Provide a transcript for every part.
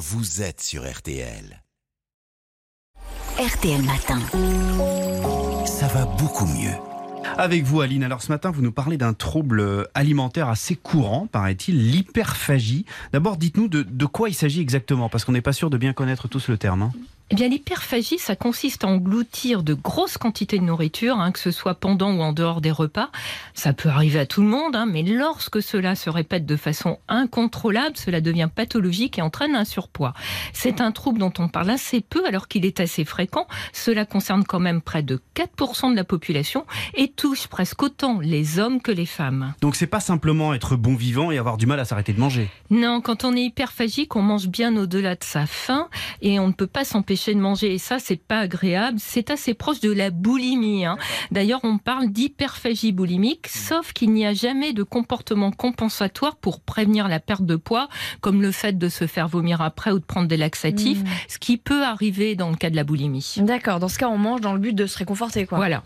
vous êtes sur RTL. RTL Matin. Ça va beaucoup mieux. Avec vous, Aline. Alors ce matin, vous nous parlez d'un trouble alimentaire assez courant, paraît-il, l'hyperphagie. D'abord, dites-nous de, de, quoi il s'agit exactement, parce qu'on n'est pas sûr de bien connaître tous le terme. Hein. Eh bien, l'hyperphagie, ça consiste à engloutir de grosses quantités de nourriture, hein, que ce soit pendant ou en dehors des repas. Ça peut arriver à tout le monde, hein, mais lorsque cela se répète de façon incontrôlable, cela devient pathologique et entraîne un surpoids. C'est un trouble dont on parle assez peu alors qu'il est assez fréquent. Cela concerne quand même près de 4% de la population et touche presque autant les hommes que les femmes. Donc c'est pas simplement être bon vivant et avoir du mal à s'arrêter de manger. Non, quand on est hyperphagique, on mange bien au-delà de sa faim et on ne peut pas s'empêcher de manger et ça c'est pas agréable. C'est assez proche de la boulimie. Hein. D'ailleurs on parle d'hyperphagie boulimique, mmh. sauf qu'il n'y a jamais de comportement compensatoire pour prévenir la perte de poids, comme le fait de se faire vomir après ou de prendre des laxatifs, mmh. ce qui peut arriver dans le cas de la boulimie. D'accord. Dans ce cas on mange dans le but de se réconforter quoi. Voilà.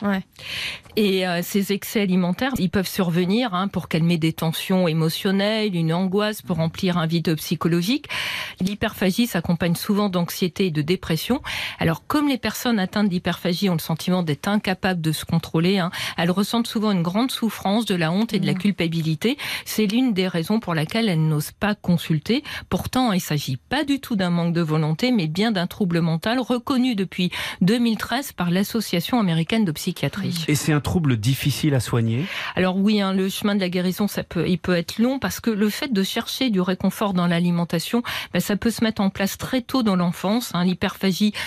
Et euh, ces excès alimentaires, ils peuvent survenir hein, pour calmer des tensions émotionnelles, une angoisse, pour remplir un vide psychologique. L'hyperphagie s'accompagne souvent d'anxiété et de dépression alors, comme les personnes atteintes d'hyperphagie ont le sentiment d'être incapables de se contrôler, hein, elles ressentent souvent une grande souffrance, de la honte et de la mmh. culpabilité. C'est l'une des raisons pour laquelle elles n'osent pas consulter. Pourtant, il ne s'agit pas du tout d'un manque de volonté, mais bien d'un trouble mental reconnu depuis 2013 par l'Association américaine de psychiatrie. Et c'est un trouble difficile à soigner? Alors oui, hein, le chemin de la guérison, ça peut, il peut être long parce que le fait de chercher du réconfort dans l'alimentation, ben, ça peut se mettre en place très tôt dans l'enfance. Hein, L'hyperphagie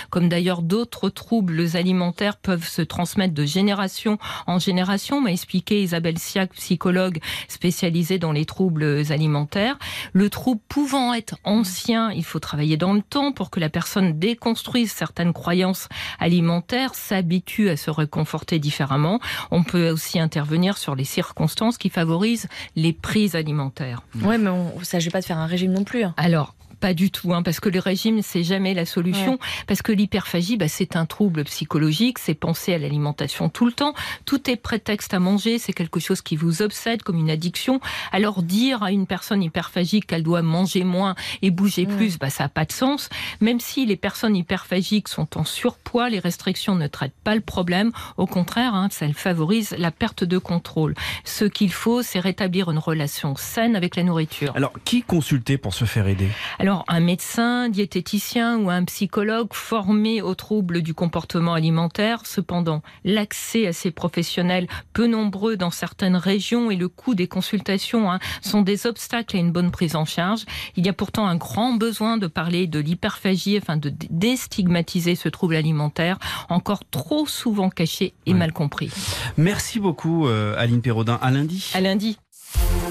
comme d'ailleurs d'autres troubles alimentaires, peuvent se transmettre de génération en génération, m'a expliqué Isabelle Siak, psychologue spécialisée dans les troubles alimentaires. Le trouble pouvant être ancien, il faut travailler dans le temps pour que la personne déconstruise certaines croyances alimentaires, s'habitue à se réconforter différemment. On peut aussi intervenir sur les circonstances qui favorisent les prises alimentaires. Ouais, mais on ne s'agit pas de faire un régime non plus. Hein. Alors, pas du tout, hein, parce que le régime, c'est jamais la solution. Parce que l'hyperphagie, bah, c'est un trouble psychologique, c'est penser à l'alimentation tout le temps. Tout est prétexte à manger, c'est quelque chose qui vous obsède comme une addiction. Alors dire à une personne hyperphagique qu'elle doit manger moins et bouger plus, bah, ça n'a pas de sens. Même si les personnes hyperphagiques sont en surpoids, les restrictions ne traitent pas le problème. Au contraire, hein, ça favorise la perte de contrôle. Ce qu'il faut, c'est rétablir une relation saine avec la nourriture. Alors, qui consulter pour se faire aider? alors, un médecin, diététicien ou un psychologue formé aux troubles du comportement alimentaire. Cependant, l'accès à ces professionnels, peu nombreux dans certaines régions, et le coût des consultations hein, sont des obstacles à une bonne prise en charge. Il y a pourtant un grand besoin de parler de l'hyperphagie afin de déstigmatiser ce trouble alimentaire, encore trop souvent caché et mal compris. Merci beaucoup, euh, Aline Perraudin. À lundi. À lundi.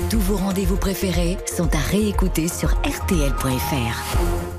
Tous vos rendez-vous préférés sont à réécouter sur rtl.fr.